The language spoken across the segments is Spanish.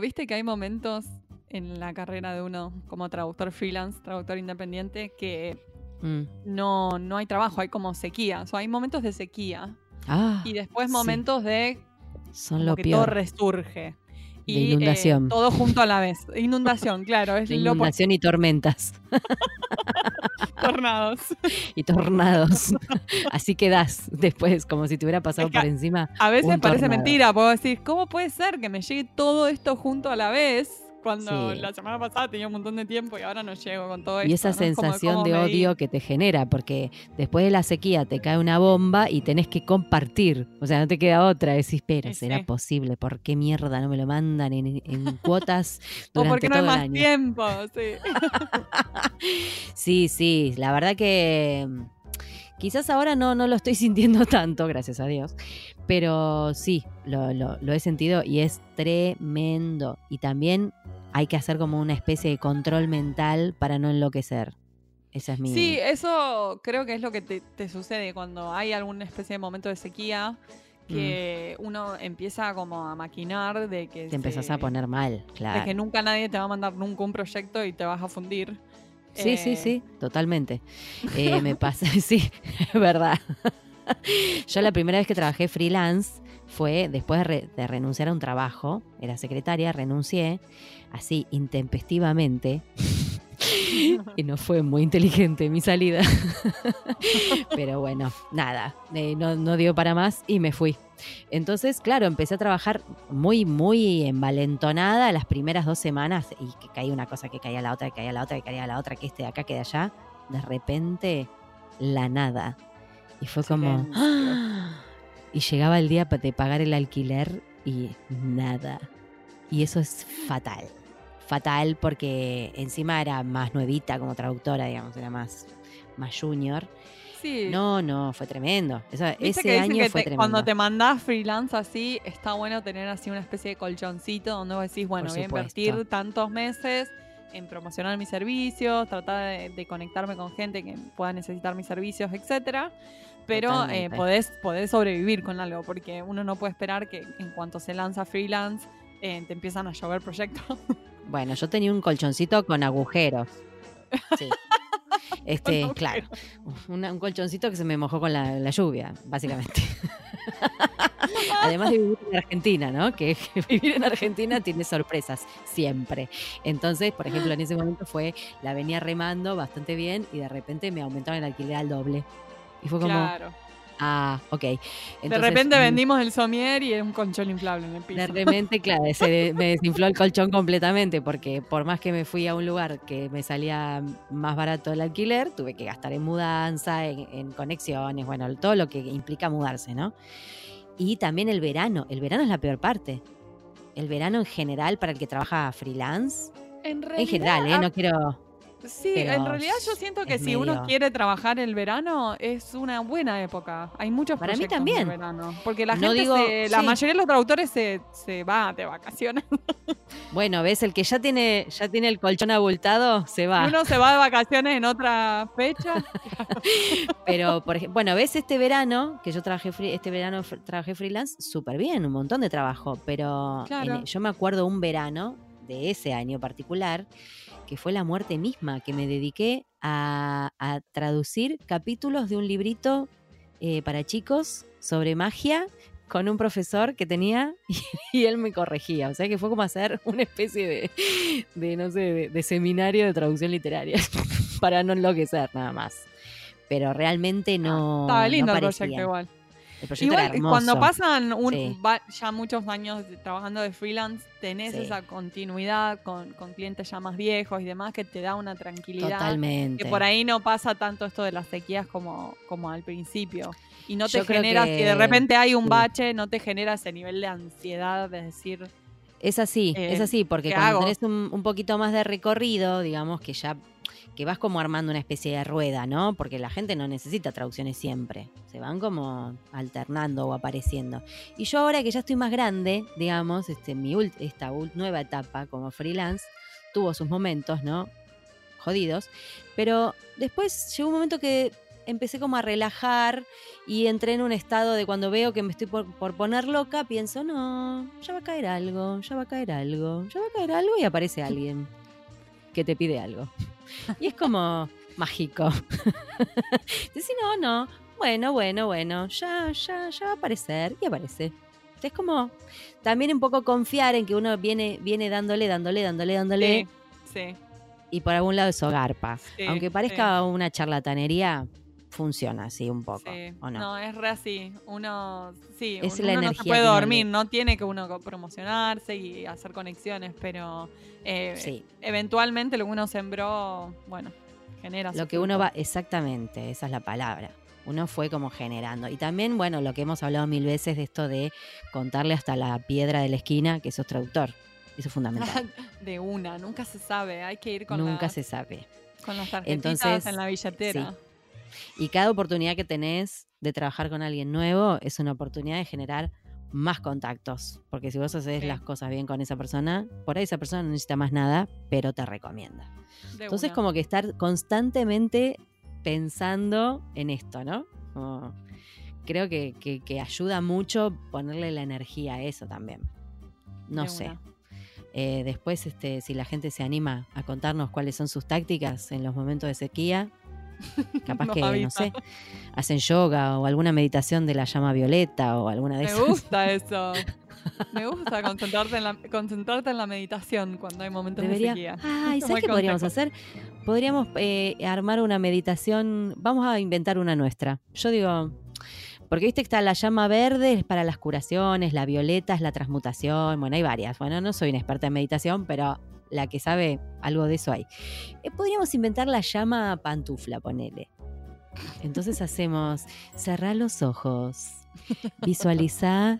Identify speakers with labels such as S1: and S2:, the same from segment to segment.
S1: viste que hay momentos en la carrera de uno como traductor freelance, traductor independiente, que
S2: Mm.
S1: no, no hay trabajo, hay como sequía. O sea, hay momentos de sequía
S2: Ah,
S1: y después
S2: sí.
S1: momentos de
S2: son
S1: como
S2: lo
S1: que todo
S2: peor. De
S1: Y, eh,
S2: inundación.
S1: todo junto a la vez. Inundación, claro, es
S2: De inundación y tormentas
S1: tornados.
S2: y tornados. Así quedas después, como si te hubiera pasado
S1: Es que
S2: por encima.
S1: A veces parece
S2: tornado.
S1: mentira, puedo decir, ¿cómo puede ser que me llegue todo esto junto a la vez? Cuando
S2: Sí.
S1: la semana pasada tenía un montón de tiempo y ahora no llego con todo esto.
S2: Y esa sensación
S1: ¿cómo
S2: de odio que te genera, porque después de la sequía te cae una bomba y tenés que compartir. O sea, no te queda otra. Decís, pero
S1: Y
S2: ¿será
S1: sí.
S2: posible? ¿Por qué mierda no me lo mandan en, en cuotas
S1: O
S2: durante
S1: porque no hay
S2: todo el
S1: más
S2: año?
S1: tiempo, sí.
S2: Sí, sí, la verdad que mm, quizás ahora no, no lo estoy sintiendo tanto, gracias a Dios, pero sí, lo, lo- lo he sentido y es tremendo. Y también hay que hacer como una especie de control mental para no enloquecer. Esa es mi...
S1: Sí, eso creo que es lo que te, te sucede cuando hay alguna especie de momento de sequía que uno empieza como a maquinar de que
S2: te empezás
S1: se-
S2: a poner mal,
S1: de
S2: claro.
S1: que nunca nadie te va a mandar nunca un proyecto y te vas a fundir.
S2: Sí, sí,
S1: Eh,
S2: sí, totalmente. Eh, me pasa, sí, es verdad. Yo la primera vez que trabajé freelance fue después de, re- de renunciar a un trabajo, era secretaria, renuncié así intempestivamente. Y no fue muy inteligente mi salida. Pero bueno, nada, eh, no, no dio para más y me fui. Entonces, claro, empecé a trabajar muy, muy envalentonada las primeras dos semanas y que caía una cosa, que caía la otra, que caía la otra, que caía la otra, que este de acá, que de allá. De repente, la nada. Y fue como... ¡ah! Y llegaba el día de pagar el alquiler y nada. Y eso es fatal. Fatal porque encima era más nuevita como traductora, digamos, era más, más junior.
S1: Sí.
S2: No, no, fue tremendo. Ese año fue
S1: te-
S2: tremendo.
S1: cuando te mandás freelance así, está bueno tener así una especie de colchoncito donde vos decís, bueno, voy a invertir tantos meses en promocionar mis servicios, tratar de, de conectarme con gente que pueda necesitar mis servicios, etcétera. Pero eh, podés sobrevivir con algo, porque uno no puede esperar que en cuanto se lanza freelance eh, te empiezan a llover proyectos.
S2: Bueno, yo tenía un colchoncito con agujeros. Sí. Este,
S1: Con
S2: claro. una- un colchoncito que se me mojó con la, la lluvia, básicamente. Además de vivir en Argentina, ¿no? Que, que vivir en Argentina tiene sorpresas, siempre. Entonces, por ejemplo, en ese momento fue, la venía remando bastante bien y de repente me aumentaron el alquiler al doble. Y fue como,
S1: claro.
S2: Ah, ok.
S1: de repente
S2: mm,
S1: vendimos el somier y es un colchón inflable en el piso.
S2: de repente, claro, se me desinfló el colchón completamente porque por más que me fui a un lugar que me salía más barato el alquiler, tuve que gastar en mudanza, en, en conexiones, bueno, todo lo que implica mudarse, ¿no? Y también el verano, el verano es la peor parte. El verano en general para el que trabaja freelance,
S1: En,
S2: en general, ¿eh? No quiero...
S1: Sí,
S2: pero
S1: en realidad yo siento que si uno quiere trabajar el verano es una buena época. Hay muchos
S2: Para mí
S1: proyectos
S2: también.
S1: de verano. Porque la
S2: No
S1: gente,
S2: digo-
S1: se- la mayoría de los traductores se, se va de vacaciones.
S2: Bueno, ves, el que ya tiene, ya tiene el colchón abultado, se va.
S1: Uno se va de vacaciones en otra fecha.
S2: Pero, por ejemplo, bueno, ves este verano, que yo trabajé, free- este verano trabajé freelance, súper bien, un montón de trabajo, pero
S1: Claro.
S2: en- yo me acuerdo un verano de ese año particular, que fue la muerte misma, que me dediqué a, a traducir capítulos de un librito eh, para chicos sobre magia con un profesor que tenía y, él me corregía. O sea que fue como hacer una especie de, de no sé, de, de seminario de traducción literaria para no enloquecer nada más. Pero realmente no.
S1: Estaba lindo
S2: no
S1: el proyecto igual. Igual cuando pasan un-
S2: Sí.
S1: va- ya muchos años trabajando de freelance, tenés
S2: Sí.
S1: esa continuidad con, con clientes ya más viejos y demás que te da una tranquilidad.
S2: Totalmente.
S1: Que por ahí no pasa tanto esto de las sequías como, como al principio. Y no te
S2: Yo
S1: genera,
S2: que-
S1: si de repente hay un bache, no te genera ese nivel de ansiedad de decir,
S2: Es así,
S1: Eh,
S2: es así, porque
S1: ¿qué
S2: cuando
S1: hago?
S2: tenés un, un poquito más de recorrido, digamos que ya que vas como armando una especie de rueda, ¿no? Porque la gente no necesita traducciones siempre, se van como alternando o apareciendo. Y yo ahora que ya estoy más grande, digamos, este, mi ult- esta ult- nueva etapa como freelance tuvo sus momentos, ¿no? Jodidos, pero después llegó un momento que empecé como a relajar y entré en un estado de cuando veo que me estoy por, por, poner loca, pienso, no, ya va a caer algo, ya va a caer algo, ya va a caer algo y aparece alguien que te pide algo. Y es como mágico. Decís, no, no, bueno, bueno, bueno, ya, ya, ya va a aparecer y aparece. Es como también un poco confiar en que uno viene, viene dándole, dándole, dándole, dándole.
S1: Sí.
S2: Y por algún lado eso garpa. Aunque parezca una charlatanería, funciona así un poco. ¿o no?
S1: no? es re así. Uno, sí, es uno no se puede dormir, no tiene que uno promocionarse y hacer conexiones, pero eh, eventualmente lo que uno sembró, bueno, genera.
S2: Lo que uno va, exactamente, esa es la palabra uno fue como generando. Y también, bueno, lo que hemos hablado mil veces de esto de contarle hasta la piedra de la esquina que sos traductor. Eso es fundamental.
S1: de una, nunca se sabe, hay que ir con
S2: Nunca se sabe.
S1: Con las tarjetitas Entonces, en la billetera.
S2: Y cada oportunidad que tenés de trabajar con alguien nuevo es una oportunidad de generar más contactos. Porque si vos haces las cosas bien con esa persona, por ahí esa persona no necesita más nada, pero te recomienda. Entonces, como que estar constantemente pensando en esto, ¿no? creo que, ayuda mucho ponerle la energía a eso también. No sé. Eh, después, este, si la gente se anima a contarnos cuáles son sus tácticas en los momentos de sequía, capaz que, no sé, hacen yoga o alguna meditación de la llama violeta o alguna de esas.
S1: Me gusta eso. Me gusta concentrarte en la, concentrarte en la meditación cuando hay momentos de sequía.
S2: Ay, ¿sabes qué podríamos hacer? Podríamos eh, armar una meditación. Vamos a inventar una nuestra. Yo digo, porque viste que está la llama verde es para las curaciones, la violeta es la transmutación, bueno, hay varias. Bueno, no soy una experta en meditación, pero la que sabe algo de eso hay. Eh, podríamos inventar la llama pantufla, ponele. Entonces hacemos, cerrar los ojos, visualiza,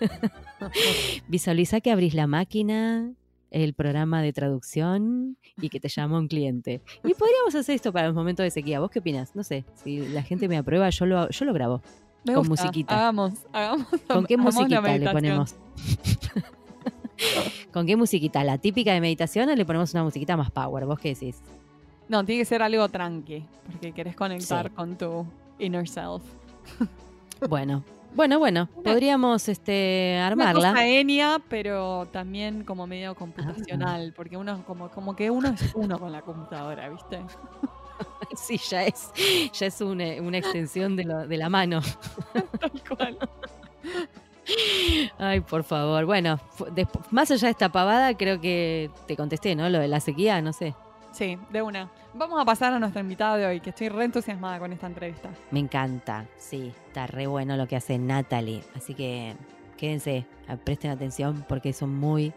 S2: visualiza que abrís la máquina, el programa de traducción y que te llama un cliente. Y podríamos hacer esto para los momentos de sequía. ¿Vos qué opinas? No sé, si la gente me aprueba, yo lo, yo lo grabo. con musiquita.
S1: Hagamos, hagamos.
S2: ¿Con qué musiquita le ponemos? ¿Con qué musiquita? ¿La típica de meditación o le ponemos una musiquita más power? ¿Vos qué decís?
S1: No, tiene que ser algo tranqui, porque querés conectar con tu inner self.
S2: Bueno, bueno, bueno, podríamos este, armarla.
S1: Una cosa enia, pero también como medio computacional, ah. porque uno como, como que uno es uno con la computadora, ¿viste?
S2: Sí, ya es, ya es una, extensión de, lo, de la mano. Tal cual. Ay, por favor. Bueno, más allá de esta pavada, creo que te contesté, ¿no? Lo de la sequía, no sé.
S1: Sí, de una. Vamos a pasar a nuestra invitada de hoy, que estoy re entusiasmada con esta entrevista.
S2: Me encanta, sí, está re bueno lo que hace Natalie. Así que quédense, presten atención porque es un muy,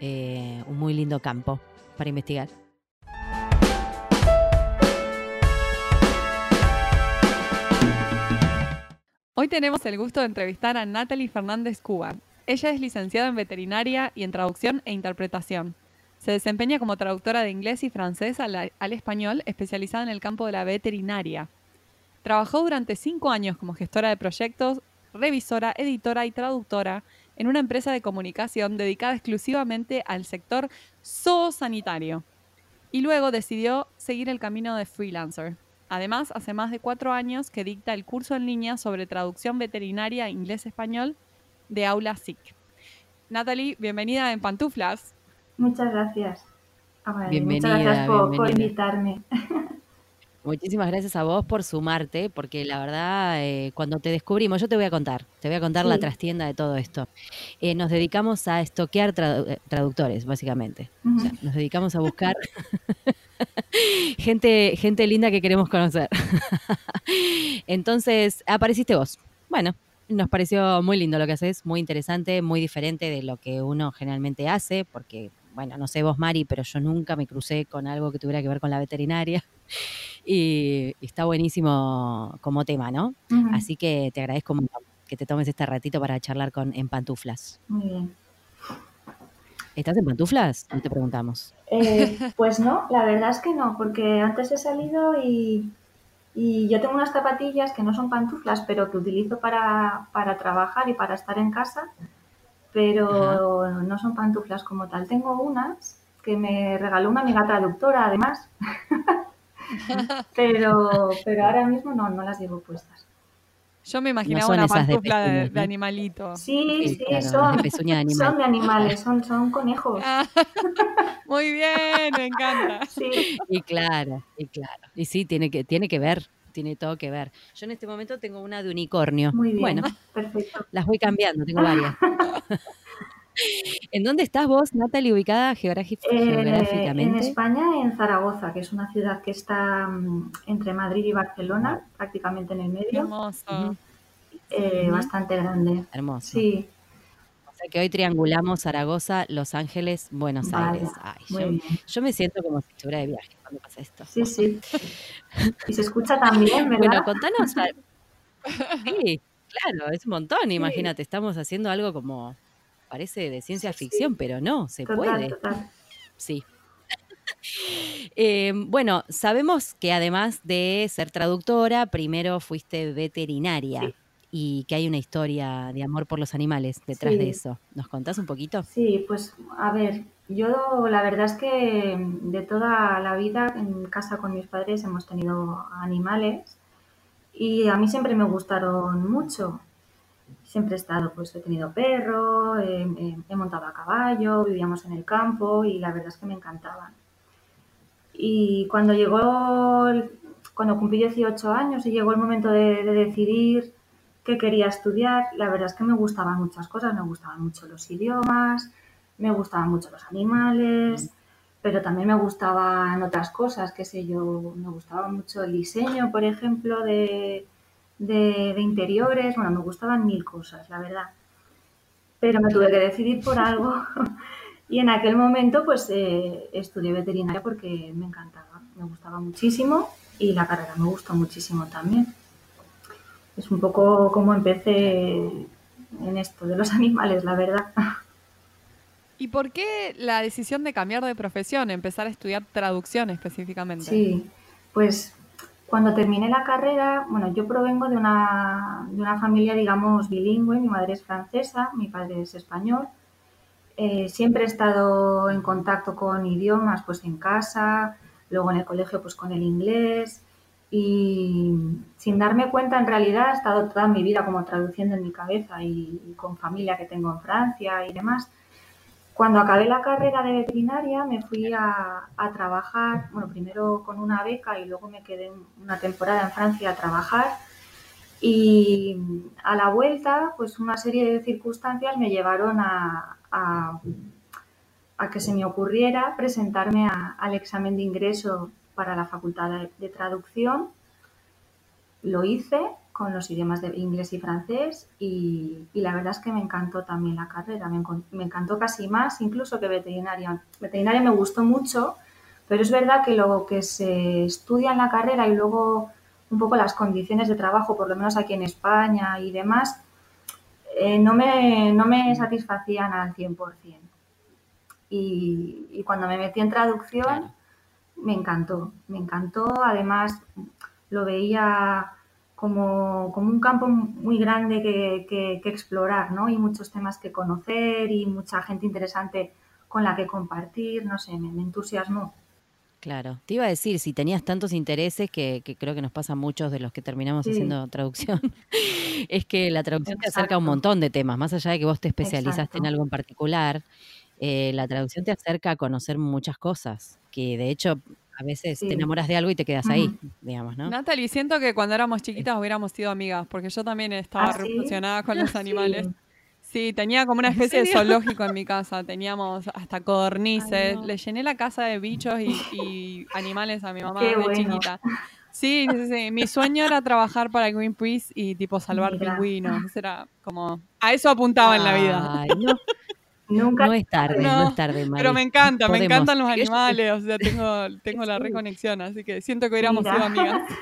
S2: eh, un muy lindo campo para investigar.
S1: Hoy tenemos el gusto de entrevistar a Natalie Fernández Cuba. Ella es licenciada en veterinaria y en traducción e interpretación. Se desempeña como traductora de inglés y francés al, español, especializada en el campo de la veterinaria. Trabajó durante cinco años como gestora de proyectos, revisora, editora y traductora en una empresa de comunicación dedicada exclusivamente al sector zoosanitario. Y luego decidió seguir el camino de freelancer. Además, hace más de cuatro años que dicta el curso en línea sobre traducción veterinaria inglés-español de Aula SIC. Natalie, bienvenida en Pantuflas.
S3: Muchas gracias. bienvenida, muchas gracias por, invitarme.
S2: Muchísimas gracias a vos por sumarte, porque la verdad, eh, cuando te descubrimos, yo te voy a contar, te voy a contar la trastienda de todo esto. Eh, nos dedicamos a estoquear eh, traductores, básicamente. nos dedicamos a buscar gente, gente linda que queremos conocer. Entonces, apareciste vos. Bueno, nos pareció muy lindo lo que haces, muy interesante, muy diferente de lo que uno generalmente hace, porque, bueno, no sé vos, Mari, pero yo nunca me crucé con algo que tuviera que ver con la veterinaria. Y, está buenísimo como tema, ¿no? Así que te agradezco mucho que te tomes este ratito para charlar con En Pantuflas.
S3: Muy bien.
S2: ¿Estás en pantuflas? No te preguntamos.
S3: Eh, pues no, la verdad es que no, porque antes he salido y, yo tengo unas zapatillas que no son pantuflas, pero que utilizo para, trabajar y para estar en casa, pero no son pantuflas como tal. Tengo unas que me regaló una amiga traductora, además. pero, pero ahora mismo no, no las llevo puestas.
S1: Yo me imaginaba una pantufla de, animalito.
S3: Sí, sí, son, de son de animales, son, son conejos. Ah,
S1: muy bien, me encanta.
S2: Sí. Y claro, y claro. Y sí, tiene que, tiene que ver, tiene todo que ver. Yo en este momento tengo una de unicornio.
S3: Muy bien,
S2: bueno,
S3: perfecto.
S2: Las voy cambiando, tengo varias. ¿En dónde estás vos, Natalie, ubicada geográficamente?
S3: en España, en Zaragoza, que es una ciudad que está mm, entre Madrid y Barcelona, prácticamente en el medio.
S1: Hermoso.
S3: Eh, bastante grande.
S2: Hermoso.
S3: Sí.
S2: O sea que hoy triangulamos Zaragoza, Los Ángeles, Buenos Aires. yo, me siento como si estuviera de viaje cuando pasa esto.
S3: Sí, sí. Y se escucha también, ¿verdad?
S2: Bueno, contanos. Sí, claro, es un montón, imagínate, estamos haciendo algo como parece de ciencia ficción, pero no, se puede. Sí. Eh, bueno, sabemos que además de ser traductora, primero fuiste veterinaria y que hay una historia de amor por los animales detrás de eso. ¿Nos contás un poquito?
S3: Sí, pues a ver, yo la verdad es que de toda la vida en casa con mis padres hemos tenido animales y a mí siempre me gustaron mucho siempre he estado, pues he tenido perro, he, montado a caballo, vivíamos en el campo y la verdad es que me encantaban. Y cuando llegó, cuando cumplí 18 años y llegó el momento de, decidir qué quería estudiar, la verdad es que me gustaban muchas cosas, me gustaban mucho los idiomas, me gustaban mucho los animales, pero también me gustaban otras cosas, qué sé yo, me gustaba mucho el diseño, por ejemplo, de, de, interiores, bueno, me gustaban mil cosas, la verdad. Pero me tuve que decidir por algo y en aquel momento pues eh, estudié veterinaria porque me encantaba, me gustaba muchísimo y la carrera me gustó muchísimo también. Es un poco como empecé en esto de los animales, la verdad.
S1: ¿Y por qué la decisión de cambiar de profesión, empezar a estudiar traducción específicamente?
S3: Sí, pues cuando terminé la carrera, bueno, yo provengo de una, de una familia, digamos, bilingüe, mi madre es francesa, mi padre es español. Eh, siempre he estado en contacto con idiomas, pues en casa, luego en el colegio, pues con el inglés. Y sin darme cuenta, en realidad, he estado toda mi vida como traduciendo en mi cabeza y con familia que tengo en Francia y demás. Cuando acabé la carrera de veterinaria me fui a, trabajar, bueno, primero con una beca y luego me quedé una temporada en Francia a trabajar. Y a la vuelta, pues una serie de circunstancias me llevaron a, que se me ocurriera presentarme al examen de ingreso para la facultad de traducción. Lo hice con los idiomas de inglés y francés y, la verdad es que me encantó también la carrera, me, encantó casi más incluso que veterinaria. Veterinaria me gustó mucho, pero es verdad que lo que se estudia en la carrera y luego un poco las condiciones de trabajo, por lo menos aquí en España y demás, eh, no, me, no me satisfacían al 100%. Y, y cuando me metí en traducción, me encantó, me encantó, además lo veía como, como un campo muy grande que, que, explorar, ¿no? Y muchos temas que conocer y mucha gente interesante con la que compartir, no sé, me, entusiasmó.
S2: Claro, te iba a decir, si tenías tantos intereses, que, que, creo que nos pasa a muchos de los que terminamos haciendo traducción, es que la traducción te acerca a un montón de temas, más allá de que vos te especializaste en algo en particular, eh, la traducción te acerca a conocer muchas cosas, que de hecho a veces te enamoras de algo y te quedas ahí, digamos, ¿no?
S1: Natalie, siento que cuando éramos chiquitas hubiéramos sido amigas, porque yo también estaba ¿Ah, con los animales. Sí. tenía como una especie de zoológico en mi casa, teníamos hasta codornices, le llené la casa de bichos y, animales a mi mamá de chiquita. Sí, sí, sí, mi sueño era trabajar para Greenpeace y tipo salvar pingüinos, era como, a eso apuntaba en la vida.
S2: No es tarde, no, es tarde,
S1: Pero me encanta, me encantan los animales, o sea, tengo, tengo la reconexión, así que siento que hubiéramos sido amigas.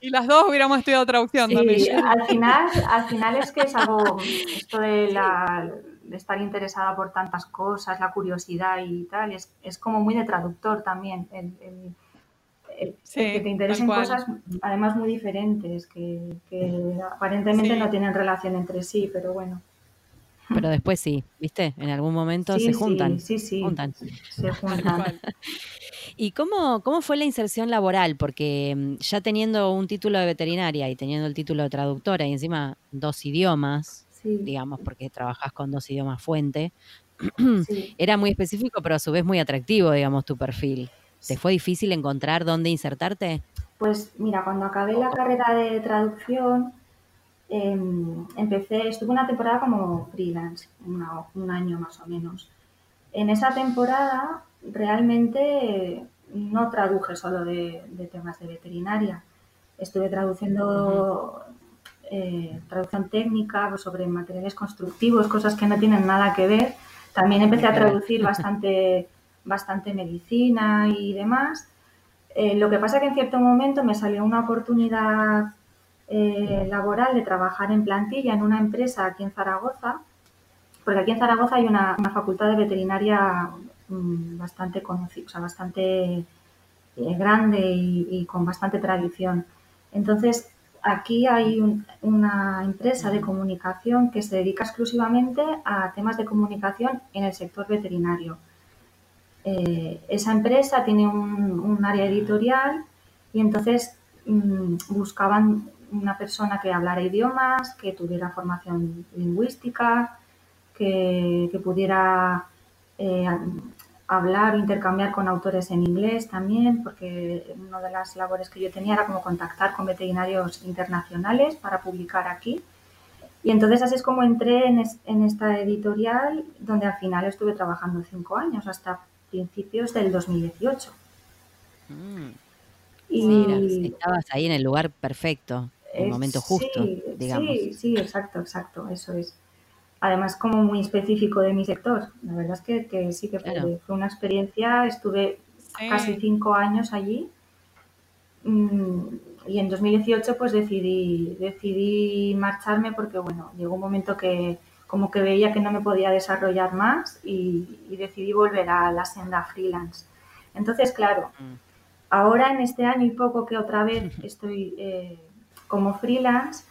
S1: Y las dos hubiéramos estudiado traducción también.
S3: Al final, al final es que es algo, esto de, la, de estar interesada por tantas cosas, la curiosidad y tal, es, es como muy de traductor también. El, el, que te interesen cosas además muy diferentes, que, que aparentemente no tienen relación entre sí, pero bueno.
S2: Pero después sí, ¿viste? En algún momento
S3: Sí,
S2: se
S3: sí,
S2: juntan.
S3: sí, sí.
S2: juntan.
S3: Se juntan.
S2: ¿Y cómo, cómo fue la inserción laboral? Porque mm, ya teniendo un título de veterinaria y teniendo el título de traductora y encima dos idiomas,
S3: Sí,
S2: digamos, porque trabajas con dos idiomas fuente,
S3: sí.
S2: era muy específico, pero a su vez muy atractivo, digamos, tu perfil. ¿Te fue difícil encontrar dónde insertarte?
S3: Pues mira, cuando acabé la carrera de traducción, em, empecé, estuve una temporada como freelance, una- un año más o menos. En esa temporada realmente no traduje solo de, de temas de veterinaria. Estuve traduciendo eh, traducción técnica sobre materiales constructivos, cosas que no tienen nada que ver. También empecé a traducir bastante, bastante medicina y demás. Eh, lo que pasa que en cierto momento me salió una oportunidad eh, laboral de trabajar en plantilla en una empresa aquí en Zaragoza, porque aquí en Zaragoza hay una, una facultad de veterinaria mm, bastante conocida, o sea, bastante eh, grande y, con bastante tradición. Entonces, aquí hay un- una empresa de comunicación que se dedica exclusivamente a temas de comunicación en el sector veterinario. Eh, esa empresa tiene un, un área editorial y entonces mm, buscaban una persona que hablara idiomas, que tuviera formación lingüística, que, que pudiera eh, hablar o intercambiar con autores en inglés también, porque una de las labores que yo tenía era como contactar con veterinarios internacionales para publicar aquí. Y entonces así es como entré en, es- en esta editorial, donde al final estuve trabajando cinco años, hasta principios del 2018.
S2: Mm,
S3: Y
S2: mira, estabas ahí en el lugar perfecto, el momento justo,
S3: sí,
S2: digamos.
S3: Sí, sí, exacto, exacto, eso es. Además, como muy específico de mi sector. La verdad es que, que sí que fue,
S2: Claro.
S3: fue una experiencia, estuve
S1: Sí.
S3: casi cinco años allí. Mm, Y en 2018 pues decidí, decidí marcharme porque, bueno, llegó un momento que como que veía que no me podía desarrollar más y, y decidí volver a la senda freelance. Entonces, claro,
S2: Mm.
S3: ahora en este año y poco que otra vez estoy eh, como freelance,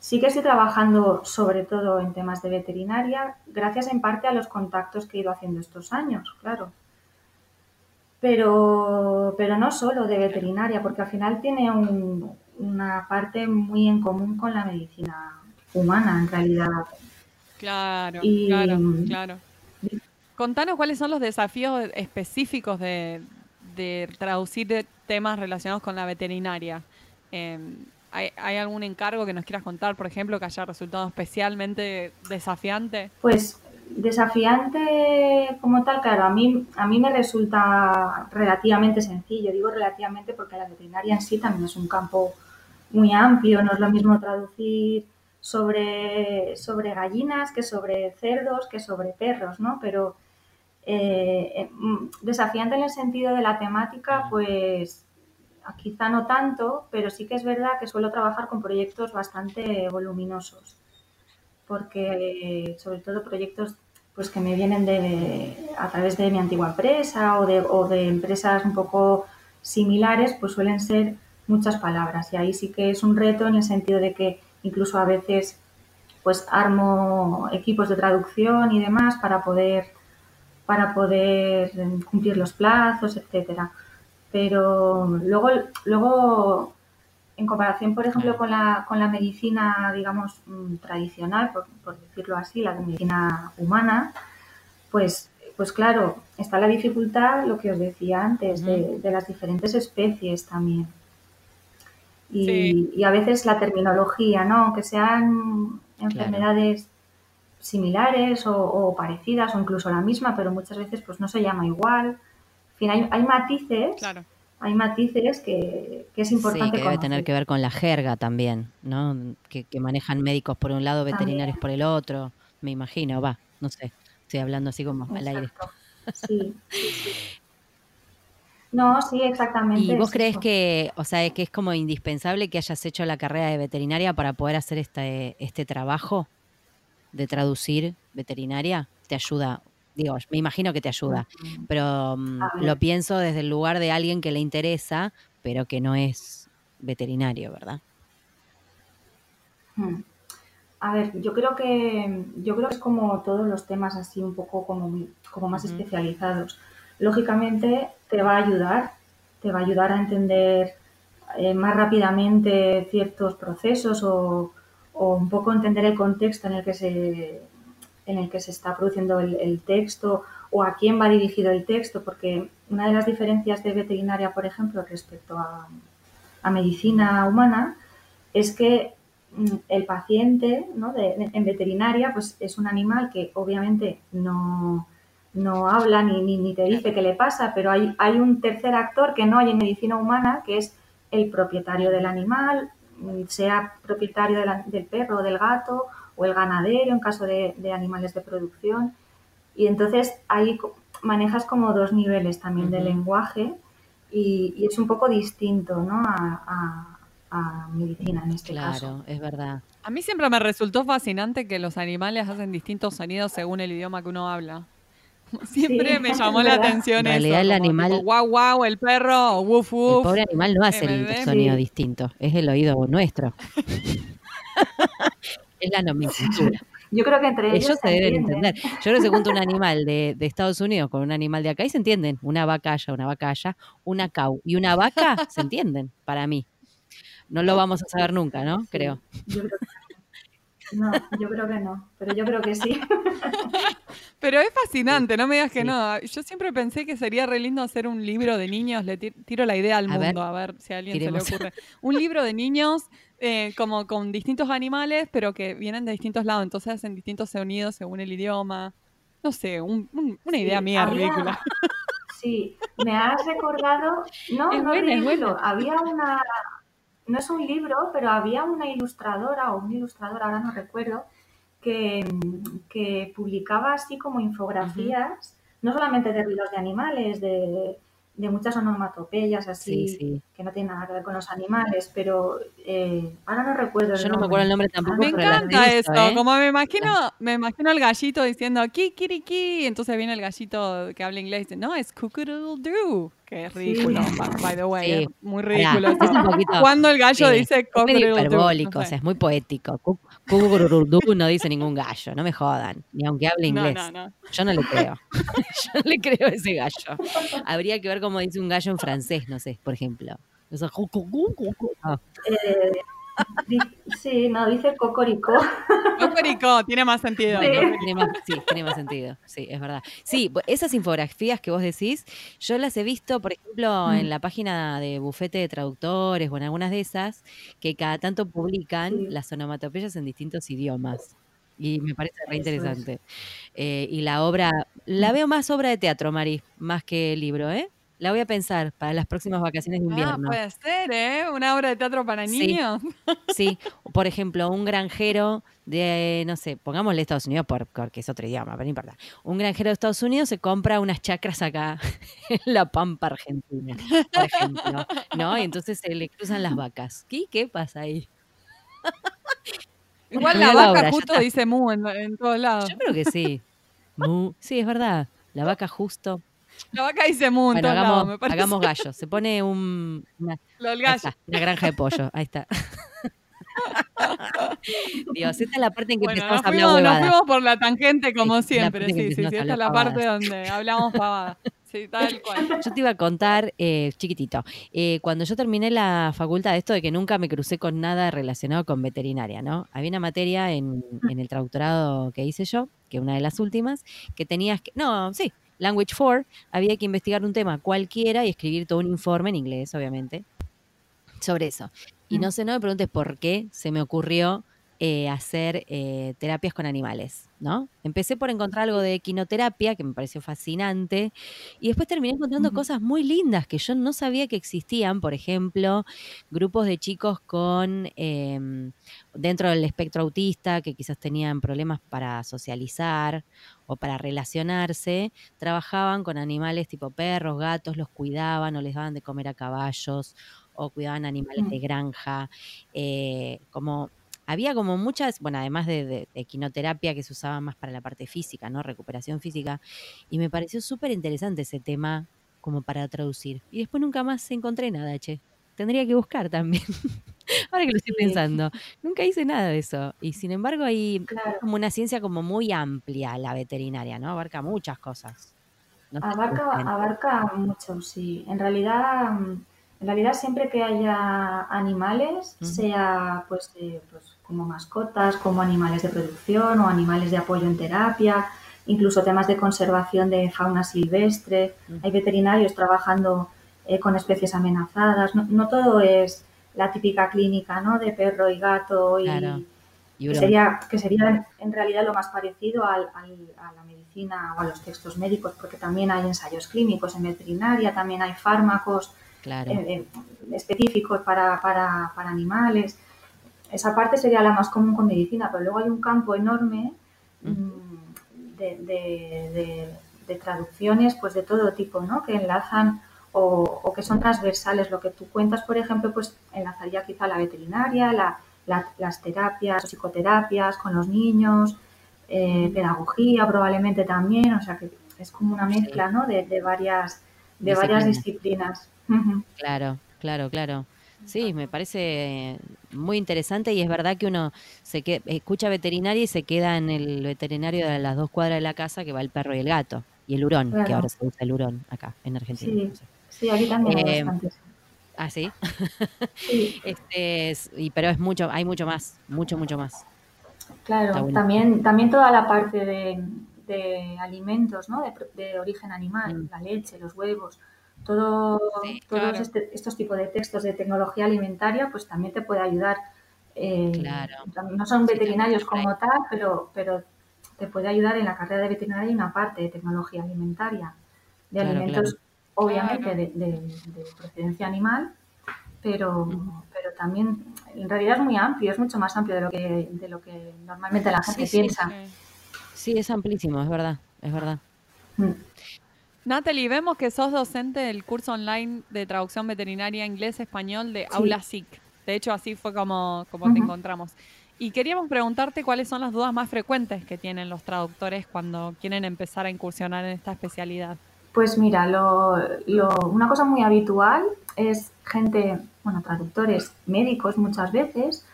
S3: sí que estoy trabajando sobre todo en temas de veterinaria, gracias en parte a los contactos que he ido haciendo estos años, claro. Pero, pero no solo de veterinaria, porque al final tiene un- una parte muy en común con la medicina humana, en realidad.
S1: Claro,
S3: Y-
S1: claro, claro. Contanos cuáles son los desafíos específicos de, de traducir temas relacionados con la veterinaria. Eh, ¿hay, hay algún encargo que nos quieras contar, por ejemplo, que haya resultado especialmente desafiante?
S3: Pues desafiante como tal, claro, a mí, a mí me resulta relativamente sencillo. Digo relativamente porque la veterinaria en sí también es un campo muy amplio. No es lo mismo traducir sobre, sobre gallinas que sobre cerdos, que sobre perros, ¿no? Pero eh, eh, mm, desafiante en el sentido de la temática, pues quizá no tanto, pero sí que es verdad que suelo trabajar con proyectos bastante voluminosos porque sobre todo proyectos pues que me vienen de a través de mi antigua empresa o de, empresas un poco similares, pues suelen ser muchas palabras y ahí sí que es un reto en el sentido de que incluso a veces pues armo equipos de traducción y demás para poder para poder cumplir los plazos, etcétera. Pero luego luego en comparación, por ejemplo, con la, con la medicina, digamos, mm, tradicional, por, por decirlo así, la medicina humana, pues, pues claro, está la dificultad, lo que os decía antes, de, de las diferentes especies también. Y,
S1: Sí.
S3: y a veces la terminología, ¿no? Aunque sean enfermedades similares o, o parecidas o incluso la misma, pero muchas veces pues no se llama igual. Fin, hay, hay matices
S1: Claro.
S3: hay matices que, que es
S2: Sí,
S3: importante
S2: que debe tener que ver con la jerga también, ¿no? Que, que manejan médicos por un lado, veterinarios
S3: También.
S2: por el otro, me imagino, va, no sé, estoy hablando así como al aire.
S3: Sí, sí, sí. No, sí, exactamente.
S2: ¿Y vos
S3: es
S2: crees
S3: eso.
S2: que, o sea, que es como indispensable que hayas hecho la carrera de veterinaria para poder hacer este, este trabajo de traducir veterinaria? ¿Te ayuda? Digo, me imagino que te ayuda, pero mm, lo pienso desde el lugar de alguien que le interesa, pero que no es veterinario, ¿verdad?
S3: Hmm. A ver, yo creo que yo creo que es como todos los temas así un poco como, como más especializados. Lógicamente te va a ayudar, te va a ayudar a entender eh, más rápidamente ciertos procesos o, un poco entender el contexto en el que se en el que se está produciendo el, texto o a quién va dirigido el texto, porque una de las diferencias de veterinaria, por ejemplo, respecto a, a medicina humana, es que mm, el paciente ¿no? en veterinaria pues es un animal que obviamente no, no habla ni, ni, te dice qué le pasa, pero hay, hay un tercer actor que no hay en medicina humana, que es el propietario del animal, mm, sea propietario del perro o del gato, o el ganadero en caso de, animales de producción. Y entonces ahí manejas como dos niveles también de lenguaje y, es un poco distinto ¿no? a, medicina en este caso.
S2: Claro, es verdad.
S1: A mí siempre me resultó fascinante que los animales hacen distintos sonidos según el idioma que uno habla. Siempre me llamó la atención
S2: en realidad, el animal.
S1: Wow, wow, el perro, woof, woof.
S2: El pobre animal no hace el sonido distinto, es el oído nuestro. es la nomenclatura.
S3: Yo creo que entre ellos,
S2: se, deben entender. Yo creo que se junta un animal de, Estados Unidos con un animal de acá y se entienden. Una vacalla, una vacalla, una cau y una vaca se entienden, para mí. No lo vamos a saber nunca, ¿no? Creo.
S3: Yo creo que no, yo creo que no, pero yo creo que sí.
S1: Pero es fascinante, no me digas que no. Yo siempre pensé que sería re lindo hacer un libro de niños. Le tiro la idea al mundo, a ver si a alguien se le ocurre. Un libro de niños eh, como con distintos animales, pero que vienen de distintos lados, entonces hacen distintos sonidos según el idioma. No sé, una idea mía ridícula.
S3: Sí, me has recordado, no, no bueno, había una, no es un libro, pero había una ilustradora o un ilustrador, ahora no recuerdo, que, que publicaba así como infografías, no solamente de ruidos de animales, de, de muchas onomatopeyas así que no tienen nada que ver con los animales, pero eh, ahora no recuerdo.
S2: Yo no me acuerdo el nombre tampoco.
S1: Me encanta eso, ¿eh? como me imagino, me imagino el gallito diciendo kikiriki, entonces viene el gallito que habla inglés y dice, no, es doo que es ridículo, by the way, es muy ridículo. es un poquito, Cuando el gallo dice
S2: cockroach. Es hiperbólico, o sea, es muy poético. no dice ningún gallo, no me jodan, ni aunque hable inglés. No, no, no. Yo no le creo. Yo no le creo a ese gallo. Habría que ver cómo dice un gallo en francés, no sé, por ejemplo.
S3: Eh, Sí, no, dice cocorico.
S1: Cocorico, tiene más sentido.
S2: Sí. Tiene más, sentido, sí, es verdad. Sí, esas infografías que vos decís, yo las he visto, por ejemplo, mm. en la página de bufete de traductores o en algunas de esas, que cada tanto publican las onomatopeyas en distintos idiomas. Y me parece re interesante. Eh, y la obra, la veo más obra de teatro, Mari, más que libro, ¿eh? La voy a pensar para las próximas vacaciones de ah, invierno.
S1: Ah, puede ser, ¿eh? Una obra de teatro para niños.
S2: Sí, por ejemplo, un granjero de, no sé, pongámosle Estados Unidos porque es otro idioma, pero no importa. Un granjero de Estados Unidos se compra unas chacras acá en la Pampa Argentina, por ejemplo, ¿no? Y entonces se le cruzan las vacas. ¿Qué, qué pasa ahí?
S1: Igual la vaca justo dice mu en, todos lados.
S2: Yo creo que sí. Mu, sí, es verdad. La vaca justo.
S1: La vaca dice mu
S2: bueno, hagamos, hagamos gallo. Se pone un, una, una granja de pollo. Ahí está. Dios, esta es la parte en que empezamos a hablar.
S1: Nos fuimos por la tangente como siempre, sí, sí, sí, esta es la parte donde hablamos pavada. Sí, tal cual.
S2: Yo te iba a contar, eh, chiquitito, eh, cuando yo terminé la facultad, esto de que nunca me crucé con nada relacionado con veterinaria, ¿no? Había una materia en, en el traductorado que hice yo, que una de las últimas, que tenías que, no, sí, Language 4, había que investigar un tema cualquiera y escribir todo un informe en inglés, obviamente, sobre eso. Y no sé, no me preguntes por qué se me ocurrió eh, hacer eh, terapias con animales, ¿no? Empecé por encontrar algo de equinoterapia, que me pareció fascinante, y después terminé encontrando cosas muy lindas que yo no sabía que existían, por ejemplo, grupos de chicos con, em, dentro del espectro autista, que quizás tenían problemas para socializar o para relacionarse, trabajaban con animales tipo perros, gatos, los cuidaban o les daban de comer a caballos o cuidaban animales de mm. granja, eh, como había como muchas, bueno, además de, equinoterapia que se usaba más para la parte física, ¿no? Recuperación física. Y me pareció súper interesante ese tema como para traducir. Y después nunca más encontré nada, che. tendría que buscar también. Ahora que lo estoy
S3: Sí.
S2: pensando, nunca hice nada de eso. Y sin embargo, hay
S3: Claro.
S2: como una ciencia como muy amplia la veterinaria, ¿no? Abarca muchas cosas. No
S3: Abarca, abarca mucho, sí. En realidad, en realidad siempre que haya animales, sea pues, eh, pues como mascotas, como animales de producción o animales de apoyo en terapia, incluso temas de conservación de fauna silvestre. Hay veterinarios trabajando eh, con especies amenazadas. No, no todo es la típica clínica, ¿no? De perro y gato y,
S2: Claro. Y
S3: que sería, que sería en realidad lo más parecido al- al- a la medicina o a los textos médicos, porque también hay ensayos clínicos en veterinaria, también hay fármacos
S2: Claro.
S3: eh, eh, específicos para, para- para animales. Esa parte sería la más común con medicina, pero luego hay un campo enorme mm, de, de- traducciones pues de todo tipo, ¿no? que enlazan o, o que son transversales. Lo que tú cuentas, por ejemplo, pues enlazaría quizá la veterinaria, la- la- las terapias, psicoterapias con los niños, eh, pedagogía probablemente también, o sea que es como una mezcla ¿no? de, de varias, de varias disciplinas.
S2: Claro, claro, claro. Sí, me parece muy interesante y es verdad que uno se que, escucha veterinaria y se queda en el veterinario de las dos cuadras de la casa que va el perro y el gato. Y el hurón, que ahora se usa el hurón acá en Argentina.
S3: Sí.
S2: no sé.
S3: Sí, aquí también
S2: Eh. Ah, sí.
S3: Sí,
S2: Este es- y, pero es mucho, hay mucho más, mucho, mucho más.
S3: Claro.
S2: bueno.
S3: También, también toda la parte de, de alimentos, ¿no? De origen animal,
S2: Mm.
S3: la leche, los huevos, todo,
S1: Sí,
S3: todos este- estos tipos de textos de tecnología alimentaria, pues también te puede ayudar. eh,
S2: Claro.
S3: No son veterinarios como tal, pero, pero te puede ayudar en la carrera de veterinaria hay una parte de tecnología alimentaria, de
S2: Claro,
S3: alimentos, obviamente, de, de- de procedencia animal, pero, pero también en realidad es muy amplio, es mucho más amplio de lo que, de lo que normalmente la gente
S2: Sí,
S3: piensa.
S1: Sí.
S2: Sí, es amplísimo, es verdad, es verdad.
S3: Mm.
S1: Natalie, vemos que sos docente del curso online de traducción veterinaria inglés-español de
S3: Sí.
S1: Aula SIC. De hecho, así fue como, como te encontramos. Y queríamos preguntarte cuáles son las dudas más frecuentes que tienen los traductores cuando quieren empezar a incursionar en esta especialidad.
S3: Pues mira, lo, lo- una cosa muy habitual es gente, bueno, traductores médicos muchas veces,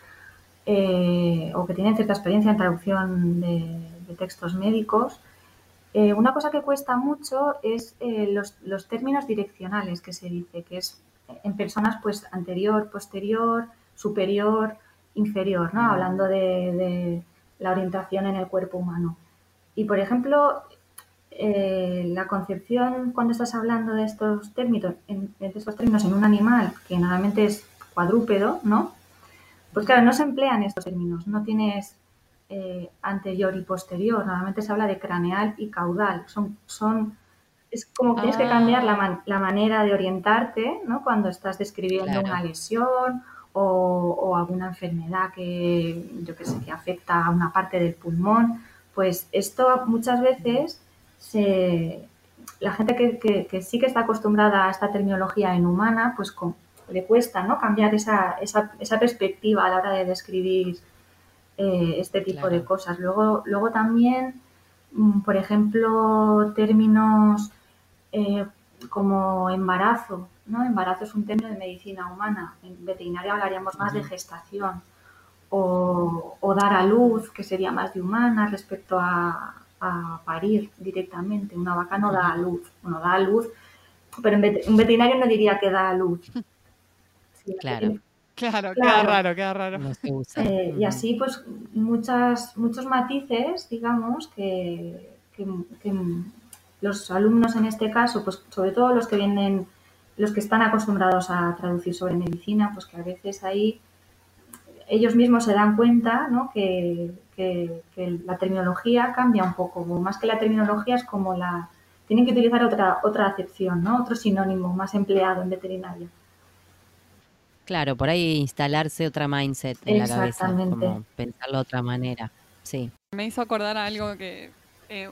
S3: eh, o que tienen cierta experiencia en traducción de, de textos médicos. Eh, una cosa que cuesta mucho es eh, los, los términos direccionales que se dice, que es en personas pues anterior, posterior, superior, inferior, ¿no? Hablando de, de la orientación en el cuerpo humano. Y por ejemplo, eh, la concepción cuando estás hablando de estos términos, en, de estos términos en un animal que normalmente es cuadrúpedo, ¿no? Pues claro, no se emplean estos términos, no tienes eh, anterior y posterior, normalmente se habla de craneal y caudal, son, son es como que tienes que cambiar la, man- la manera de orientarte, ¿no? Cuando estás describiendo
S2: Claro.
S3: una lesión o, o alguna enfermedad que, yo que sé, que afecta a una parte del pulmón, pues esto muchas veces se, la gente que, que- que sí que está acostumbrada a esta terminología en humana, pues con- le cuesta ¿no? cambiar esa, esa, esa perspectiva a la hora de describir eh, este tipo
S2: Claro.
S3: de cosas. Luego, luego también, mm, por ejemplo, términos eh, como embarazo, ¿no? Embarazo es un término de medicina humana. En veterinaria hablaríamos más de gestación. O, o dar a luz, que sería más de humana respecto a, a parir directamente. Una vaca no da a luz. Bueno, da a luz, pero un veterinario no diría que da a luz. Sí,
S2: Claro.
S1: Claro, queda raro, queda raro.
S2: No se usa.
S3: eh, y así, pues, muchas, muchos matices, digamos, que, que- que los alumnos en este caso, pues sobre todo los que vienen, los que están acostumbrados a traducir sobre medicina, pues que a veces ahí ellos mismos se dan cuenta ¿no? que, que- que la terminología cambia un poco. Más que la terminología es como la... Tienen que utilizar otra, otra acepción, ¿no? otro sinónimo más empleado en veterinaria.
S2: Claro, por ahí instalarse otra mindset en la cabeza, como pensarlo de otra manera. Sí.
S1: Me hizo acordar a algo que eh,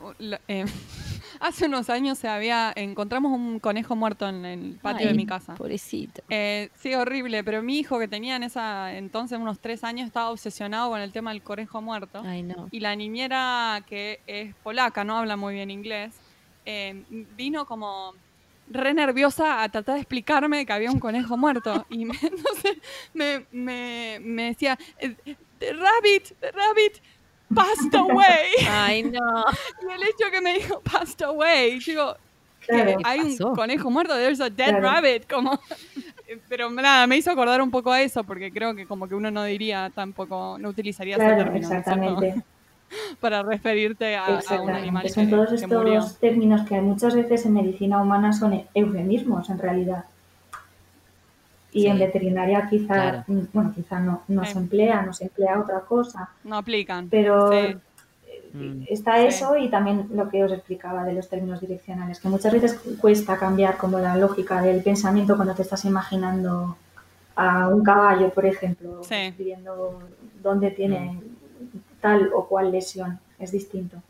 S1: eh, hace unos años se había encontramos un conejo muerto en el patio de mi casa.
S2: Pobrecito.
S1: Eh, sí, horrible, pero mi hijo que tenía en esa entonces unos tres años estaba obsesionado con el tema del conejo muerto.
S2: Ay, no.
S1: Y la niñera, que es polaca, no habla muy bien inglés, eh, vino como re nerviosa a tratar de explicarme que había un conejo muerto. Y me, entonces me, me, me decía, eh, The rabbit, the rabbit passed away.
S2: Ay, no.
S1: Y el hecho que me dijo passed away, digo,
S3: Claro.
S1: hay un conejo muerto, there's a dead
S3: Claro.
S1: rabbit, como... Pero nada, me hizo acordar un poco a eso, porque creo que como que uno no diría tampoco, no utilizaría ese
S3: Claro, exactamente.
S1: para referirte a, a un animal
S3: Son
S1: que,
S3: todos
S1: que
S3: estos
S1: murió.
S3: términos que muchas veces en medicina humana son eufemismos en realidad. Y
S2: Sí.
S3: en veterinaria quizá,
S2: Claro.
S3: mm, bueno, quizá no, no
S1: Sí.
S3: se emplea, no se emplea otra cosa,
S1: No aplican.
S3: pero
S1: Sí.
S2: Mm.
S3: está eso y también lo que os explicaba de los términos direccionales, que muchas veces cuesta cambiar como la lógica del pensamiento cuando te estás imaginando a un caballo, por ejemplo, escribiendo dónde tiene tal o cual lesión, es distinto.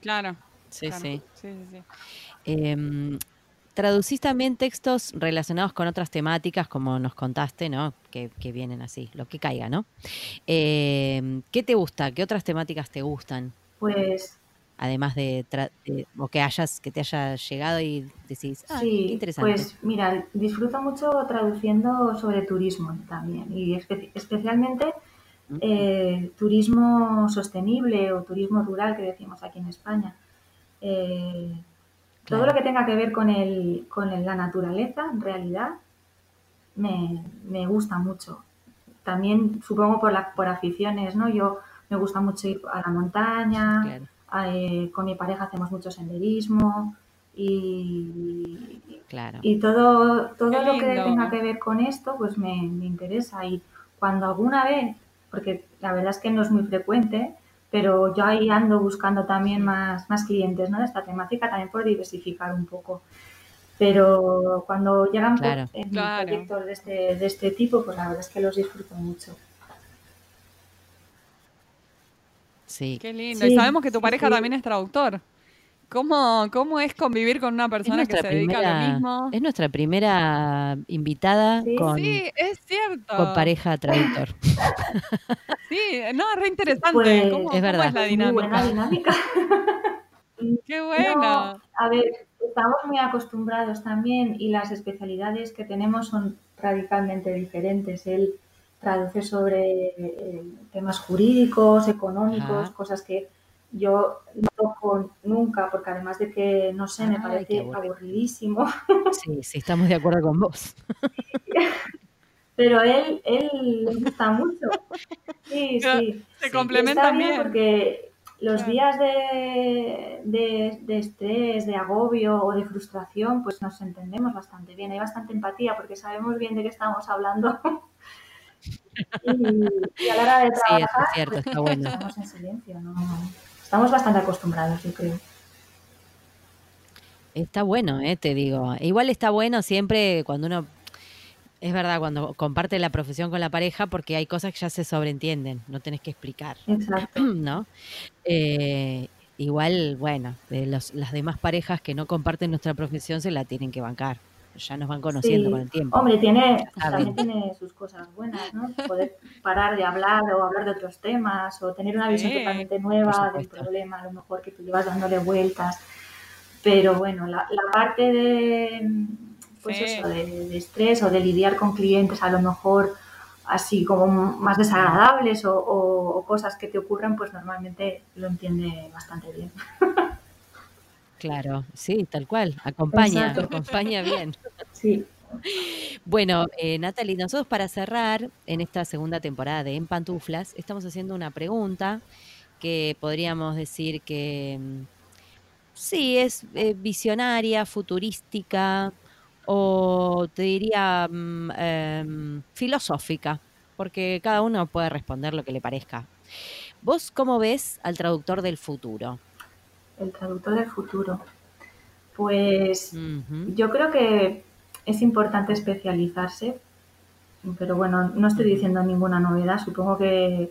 S1: Claro.
S2: Sí,
S1: claro.
S2: sí.
S1: sí, sí, sí.
S2: Em, traducís también textos relacionados con otras temáticas, como nos contaste, ¿no? Que, que vienen así, lo que caiga, ¿no? Em, ¿Qué te gusta? ¿Qué otras temáticas te gustan?
S3: Pues
S2: Además de, o que hayas, que te haya llegado y decís, ah, qué
S3: Sí,
S2: interesante.
S3: pues mira, disfruto mucho traduciendo sobre turismo también y espe- especialmente. Eh, turismo sostenible o turismo rural que decimos aquí en España. Eh, Todo lo que tenga que ver con, el, con el- la naturaleza, en realidad, me, me gusta mucho. También supongo por, la, por aficiones, ¿no? Yo me gusta mucho ir a la montaña,
S2: Claro.
S3: eh, con mi pareja hacemos mucho senderismo y,
S2: Claro.
S3: y todo, todo
S1: Qué
S3: lo que tenga que ver con esto, pues me, me interesa. Y cuando alguna vez, porque la verdad es que no es muy frecuente, pero yo ahí ando buscando también más, más clientes ¿no? de esta temática, también por diversificar un poco. Pero cuando llegan pro-
S2: Claro.
S3: en
S1: Claro.
S3: proyectos de este, de este tipo, pues la verdad es que los disfruto mucho.
S2: Sí.
S1: Qué lindo.
S3: Sí,
S1: y sabemos que tu pareja
S3: sí.
S1: también es traductor. ¿Cómo, ¿Cómo es convivir con una
S2: Es
S1: persona que
S2: nuestra,
S1: se dedica a lo
S2: primera,
S1: mismo?
S2: es nuestra primera invitada
S3: Sí.
S2: con,
S1: Sí, es cierto.
S2: con pareja traductor.
S1: Sí, no, re interesante.
S3: Pues,
S1: ¿Cómo,
S2: es
S1: cómo
S2: verdad.
S1: es la
S3: Muy buena
S1: dinámica?
S3: dinámica.
S1: Qué bueno.
S3: No, a ver, estamos muy acostumbrados también y las especialidades que tenemos son radicalmente diferentes. Él traduce sobre eh, temas jurídicos, económicos,
S2: Ajá.
S3: cosas que yo no toco nunca, porque además de que, no sé, me
S2: Ay,
S3: parece aburridísimo.
S2: Sí, sí, estamos de acuerdo con vos.
S3: Pero él, él le gusta mucho. Sí,
S1: Claro,
S3: sí.
S1: Se
S2: Sí.
S1: complementan
S3: bien
S1: bien.
S3: porque los
S1: Claro.
S3: días de, de- de estrés, de agobio o de frustración, pues nos entendemos bastante bien. Hay bastante empatía porque sabemos bien de qué estamos hablando. y, y a la hora de
S2: Sí,
S3: trabajar,
S2: es cierto,
S3: pues,
S2: está bueno.
S3: estamos en silencio. ¿no? Estamos bastante acostumbrados, yo creo.
S2: Está bueno, eh, te digo. Igual está bueno siempre cuando uno, es verdad, cuando comparte la profesión con la pareja, porque hay cosas que ya se sobreentienden, no tenés que explicar,
S3: Exacto.
S2: ¿no? Eh, igual, bueno, de los, las demás parejas que no comparten nuestra profesión se la tienen que bancar. Ya nos van conociendo
S3: Sí.
S2: con el tiempo.
S3: Hombre, tiene, también tiene sus cosas buenas, ¿no? Poder parar de hablar o hablar de otros temas o tener una visión
S1: Sí,
S3: totalmente nueva del problema, a lo mejor que tú llevas dándole vueltas. Pero bueno, la, la parte de, pues
S1: Sí.
S3: eso, de, de estrés o de lidiar con clientes a lo mejor así como más desagradables o, o- o cosas que te ocurren, pues normalmente lo entiende bastante bien.
S2: Claro, sí, tal cual. Acompaña,
S3: Exacto.
S2: acompaña bien.
S3: Sí,
S2: Bueno, eh, Natalie, nosotros para cerrar en esta segunda temporada de En Pantuflas, estamos haciendo una pregunta que podríamos decir que mm, sí, es eh, visionaria, futurística o te diría mm, em, filosófica, porque cada uno puede responder lo que le parezca. ¿Vos cómo ves al traductor del futuro?
S3: El traductor del futuro. Pues Yo creo que es importante especializarse, pero bueno, no estoy diciendo ninguna novedad, supongo que,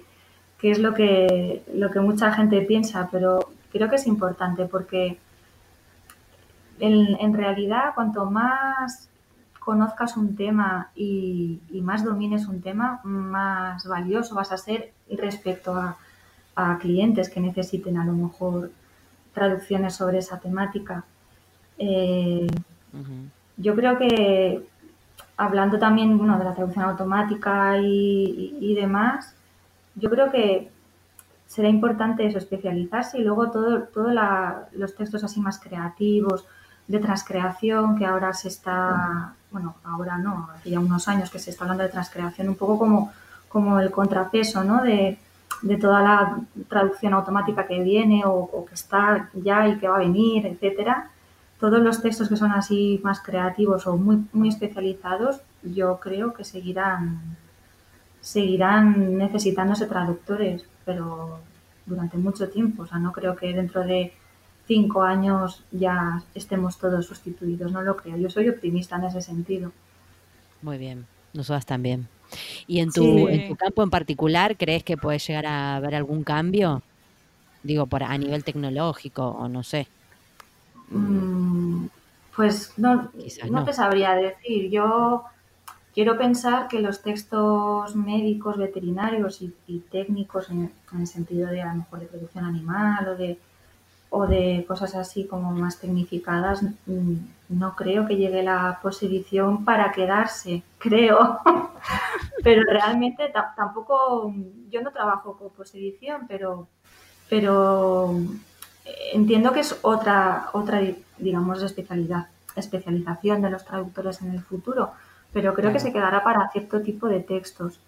S3: que es lo que, lo que mucha gente piensa, pero creo que es importante porque en, en realidad cuanto más conozcas un tema y, y más domines un tema, más valioso vas a ser respecto a, a clientes que necesiten a lo mejor traducciones sobre esa temática. Eh, yo creo que hablando también bueno, de la traducción automática y, y- y demás, yo creo que será importante eso, especializarse y luego todo, todo los textos así más creativos, de transcreación, que ahora se está, bueno, ahora no, hace ya unos años que se está hablando de transcreación, un poco como, como el contrapeso, ¿no? De, de toda la traducción automática que viene o, que está ya y que va a venir, etcétera. Todos los textos que son así más creativos o muy, muy especializados, yo creo que seguirán seguirán necesitándose traductores, pero durante mucho tiempo. O sea, no creo que dentro de cinco años ya estemos todos sustituidos, no lo creo. Yo soy optimista en ese sentido.
S2: Muy bien, nosotras también. ¿Y en tu,
S3: Sí.
S2: en tu campo en particular crees que puede llegar a haber algún cambio? Digo, por a nivel tecnológico o no sé.
S3: Mm, Pues no,
S2: Quizás
S3: no
S2: no.
S3: te sabría decir. Yo quiero pensar que los textos médicos, veterinarios y, y técnicos en, en el sentido de a lo mejor de producción animal o de, o de cosas así como más tecnificadas, mm, no creo que llegue la posedición para quedarse, creo. pero realmente ta- tampoco, yo no trabajo con posedición, pero, pero eh, entiendo que es otra, otra digamos, especialidad, especialización de los traductores en el futuro, pero creo que se quedará para cierto tipo de textos.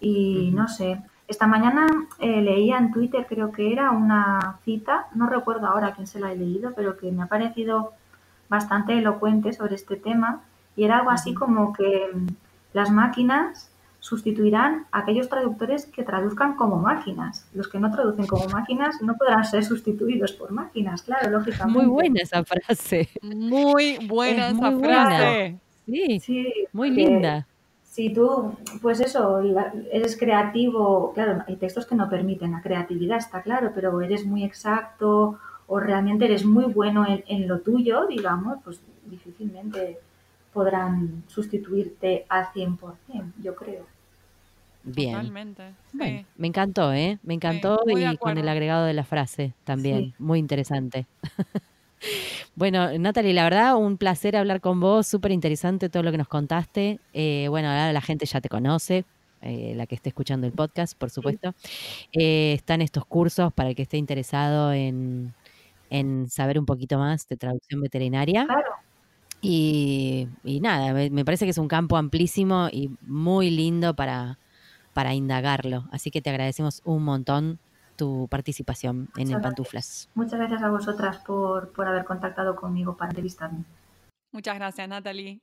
S3: Y no sé, esta mañana eh, leía en Twitter, creo que era una cita, no recuerdo ahora quién se la he leído, pero que me ha parecido bastante elocuente sobre este tema, y era algo así como que mm, las máquinas sustituirán a aquellos traductores que traduzcan como máquinas. Los que no traducen como máquinas no podrán ser sustituidos por máquinas, claro, lógicamente.
S2: Muy buena esa frase.
S1: Muy buena
S2: Es
S1: esa
S2: muy buena.
S1: frase.
S2: Sí,
S3: Sí,
S2: muy linda.
S3: Si tú, pues eso, eres creativo, claro, hay textos que no permiten la creatividad, está claro, pero eres muy exacto o realmente eres muy bueno en, en lo tuyo, digamos, pues difícilmente podrán sustituirte al 100%, yo creo.
S2: Bien.
S1: Totalmente. Sí.
S2: Bueno, me encantó, ¿eh? Me encantó y con el agregado de la frase también.
S3: Sí.
S2: Muy interesante. bueno, Natalie, la verdad, un placer hablar con vos. Súper interesante todo lo que nos contaste. Eh, bueno, ahora la gente ya te conoce. eh, la que esté escuchando el podcast, por supuesto. Eh, están estos cursos para el que esté interesado en, en saber un poquito más de traducción veterinaria.
S3: Claro,
S2: Y, y nada, me, me parece que es un campo amplísimo y muy lindo para, para indagarlo. Así que te agradecemos un montón tu participación en
S3: Muchas
S2: el
S3: gracias.
S2: Pantuflas.
S3: muchas gracias a vosotras por, por haber contactado conmigo para entrevistarme.
S1: Muchas gracias, Natalie.